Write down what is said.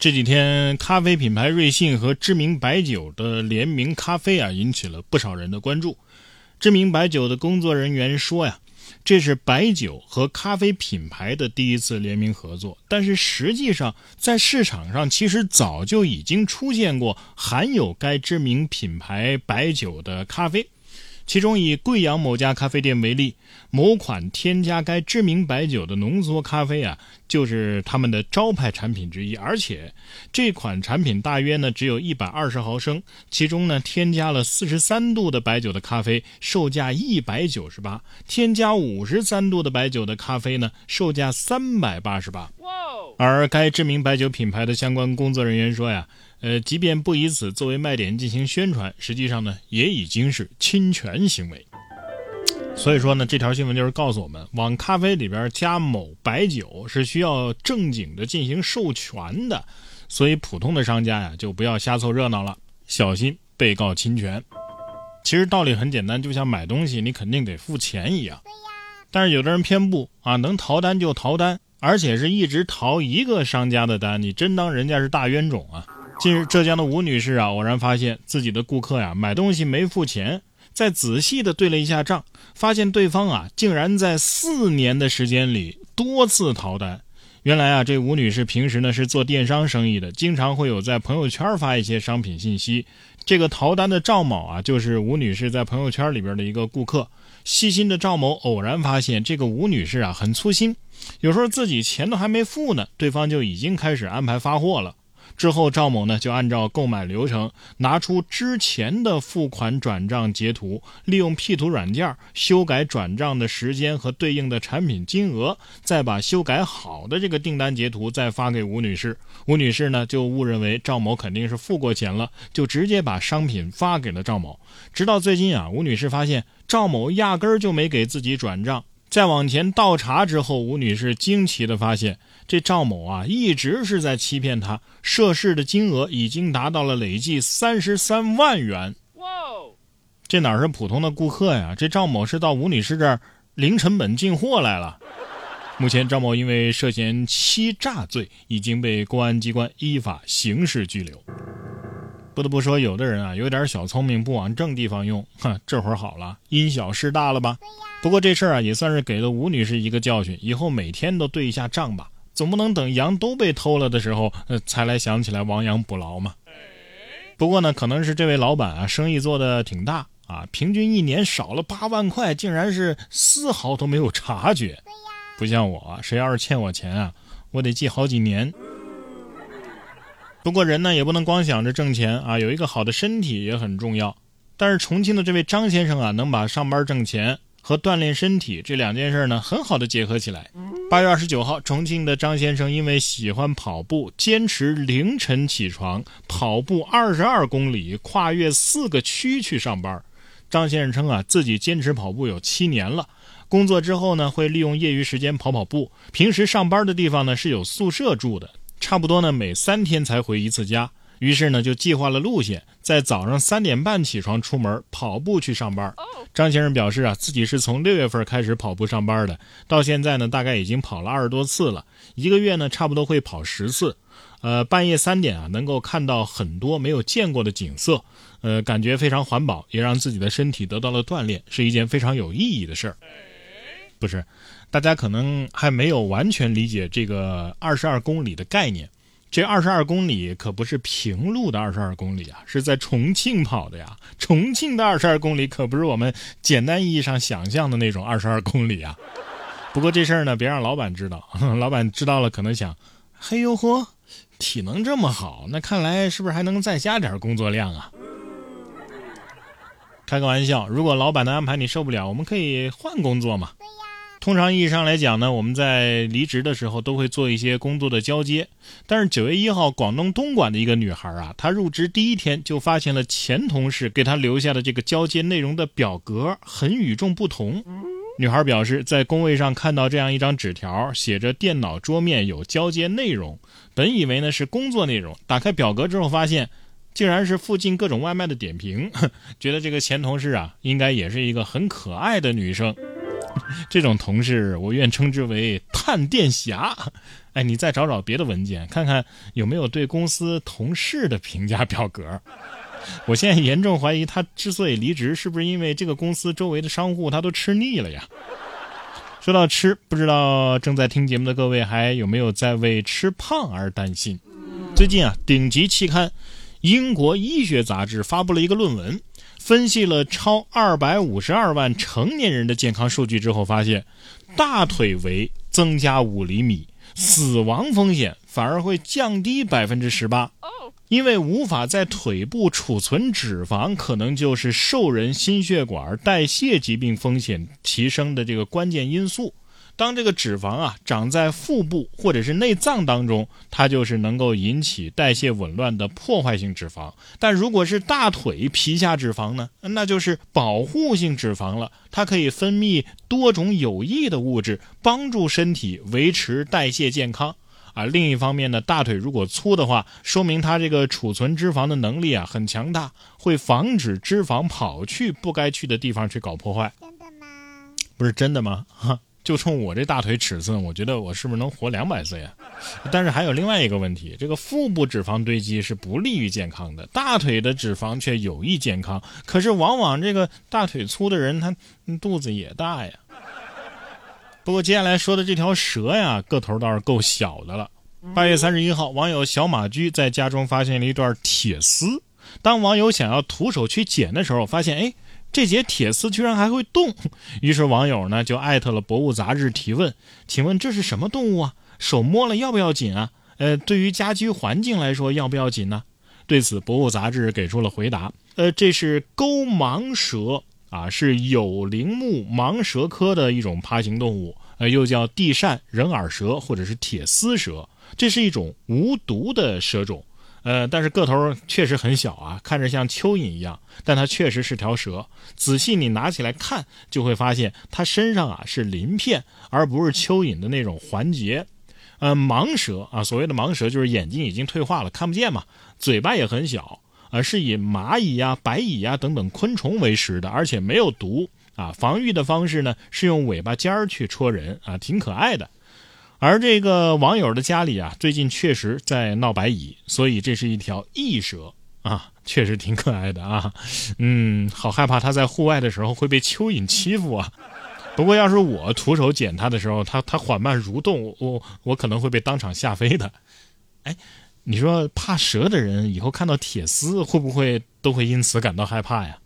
这几天，咖啡品牌瑞幸和知名白酒的联名咖啡啊，引起了不少人的关注。知名白酒的工作人员说呀，这是白酒和咖啡品牌的第一次联名合作。但是实际上，在市场上其实早就已经出现过含有该知名品牌白酒的咖啡。其中以贵阳某家咖啡店为例，某款添加该知名白酒的浓缩咖啡啊，就是他们的招牌产品之一。而且这款产品大约呢只有一百二十毫升，其中呢添加了四十三度的白酒的咖啡，售价一百九十八；添加五十三度的白酒的咖啡呢，售价三百八十八。而该知名白酒品牌的相关工作人员说呀。呃，即便不以此作为卖点进行宣传，实际上呢，也已经是侵权行为。所以说呢，这条新闻就是告诉我们，往咖啡里边加某白酒是需要正经的进行授权的，所以普通的商家呀，就不要瞎凑热闹了，小心被告侵权。其实道理很简单，就像买东西你肯定得付钱一样。但是有的人偏不啊，能逃单就逃单，而且是一直逃一个商家的单，你真当人家是大冤种啊？近日，浙江的吴女士啊，偶然发现自己的顾客呀买东西没付钱，再仔细的对了一下账，发现对方啊竟然在四年的时间里多次逃单。原来啊，这吴女士平时呢是做电商生意的，经常会有在朋友圈发一些商品信息。这个逃单的赵某啊，就是吴女士在朋友圈里边的一个顾客。细心的赵某偶然发现这个吴女士啊很粗心，有时候自己钱都还没付呢，对方就已经开始安排发货了。之后，赵某呢就按照购买流程，拿出之前的付款转账截图，利用 P 图软件修改转账的时间和对应的产品金额，再把修改好的这个订单截图再发给吴女士。吴女士呢就误认为赵某肯定是付过钱了，就直接把商品发给了赵某。直到最近啊，吴女士发现赵某压根儿就没给自己转账。再往前倒查之后，吴女士惊奇地发现，这赵某啊一直是在欺骗他，涉事的金额已经达到了累计三十三万元。哇，这哪是普通的顾客呀？这赵某是到吴女士这儿零成本进货来了。目前，赵某因为涉嫌欺诈罪，已经被公安机关依法刑事拘留。不得不说，有的人啊，有点小聪明，不往正地方用，哼，这会儿好了，因小失大了吧？不过这事儿啊，也算是给了吴女士一个教训，以后每天都对一下账吧，总不能等羊都被偷了的时候，呃，才来想起来亡羊补牢嘛。不过呢，可能是这位老板啊，生意做的挺大啊，平均一年少了八万块，竟然是丝毫都没有察觉。不像我，谁要是欠我钱啊，我得记好几年。不过人呢也不能光想着挣钱啊，有一个好的身体也很重要。但是重庆的这位张先生啊，能把上班挣钱和锻炼身体这两件事呢，很好的结合起来。八月二十九号，重庆的张先生因为喜欢跑步，坚持凌晨起床跑步二十二公里，跨越四个区去上班。张先生称啊，自己坚持跑步有七年了，工作之后呢，会利用业余时间跑跑步。平时上班的地方呢是有宿舍住的。差不多呢，每三天才回一次家。于是呢，就计划了路线，在早上三点半起床出门跑步去上班。张先生表示啊，自己是从六月份开始跑步上班的，到现在呢，大概已经跑了二十多次了。一个月呢，差不多会跑十次。呃，半夜三点啊，能够看到很多没有见过的景色，呃，感觉非常环保，也让自己的身体得到了锻炼，是一件非常有意义的事儿。不是，大家可能还没有完全理解这个二十二公里的概念。这二十二公里可不是平路的二十二公里啊，是在重庆跑的呀。重庆的二十二公里可不是我们简单意义上想象的那种二十二公里啊。不过这事儿呢，别让老板知道，老板知道了可能想：嘿呦呵，体能这么好，那看来是不是还能再加点工作量啊？开个玩笑，如果老板的安排你受不了，我们可以换工作嘛。通常意义上来讲呢，我们在离职的时候都会做一些工作的交接。但是九月一号，广东东莞的一个女孩啊，她入职第一天就发现了前同事给她留下的这个交接内容的表格很与众不同。女孩表示，在工位上看到这样一张纸条，写着“电脑桌面有交接内容”，本以为呢是工作内容，打开表格之后发现。竟然是附近各种外卖的点评，觉得这个前同事啊，应该也是一个很可爱的女生。这种同事，我愿称之为探店侠。哎，你再找找别的文件，看看有没有对公司同事的评价表格。我现在严重怀疑，他之所以离职，是不是因为这个公司周围的商户他都吃腻了呀？说到吃，不知道正在听节目的各位还有没有在为吃胖而担心？最近啊，顶级期刊《英国医学杂志》发布了一个论文，分析了超二百五十二万成年人的健康数据之后，发现大腿围增加五厘米，死亡风险反而会降低百分之十八。因为无法在腿部储存脂肪，可能就是瘦人心血管代谢疾病风险提升的这个关键因素。当这个脂肪啊长在腹部或者是内脏当中，它就是能够引起代谢紊乱的破坏性脂肪。但如果是大腿皮下脂肪呢，那就是保护性脂肪了，它可以分泌多种有益的物质，帮助身体维持代谢健康。啊，另一方面呢，大腿如果粗的话，说明它这个储存脂肪的能力啊很强大，会防止脂肪跑去不该去的地方去搞破坏。真的吗？不是真的吗？哈，就冲我这大腿尺寸，我觉得我是不是能活两百岁啊？但是还有另外一个问题，这个腹部脂肪堆积是不利于健康的，大腿的脂肪却有益健康。可是往往这个大腿粗的人，他肚子也大呀。不过接下来说的这条蛇呀，个头倒是够小的了。八月三十一号，网友小马驹在家中发现了一段铁丝。当网友想要徒手去捡的时候，发现哎，这节铁丝居然还会动。于是网友呢就艾特了《博物》杂志提问：“请问这是什么动物啊？手摸了要不要紧啊？呃，对于家居环境来说要不要紧呢？”对此，《博物》杂志给出了回答：“呃，这是钩盲蛇。”啊，是有鳞目盲蛇科的一种爬行动物，呃，又叫地扇人耳蛇或者是铁丝蛇。这是一种无毒的蛇种，呃，但是个头确实很小啊，看着像蚯蚓一样，但它确实是条蛇。仔细你拿起来看，就会发现它身上啊是鳞片，而不是蚯蚓的那种环节。呃，盲蛇啊，所谓的盲蛇就是眼睛已经退化了，看不见嘛，嘴巴也很小。而是以蚂蚁呀、白蚁呀等等昆虫为食的，而且没有毒啊。防御的方式呢是用尾巴尖儿去戳人啊，挺可爱的。而这个网友的家里啊，最近确实在闹白蚁，所以这是一条异蛇啊，确实挺可爱的啊。嗯，好害怕它在户外的时候会被蚯蚓欺负啊。不过要是我徒手捡它的时候，它它缓慢蠕动，我我可能会被当场吓飞的。哎。你说怕蛇的人以后看到铁丝会不会都会因此感到害怕呀？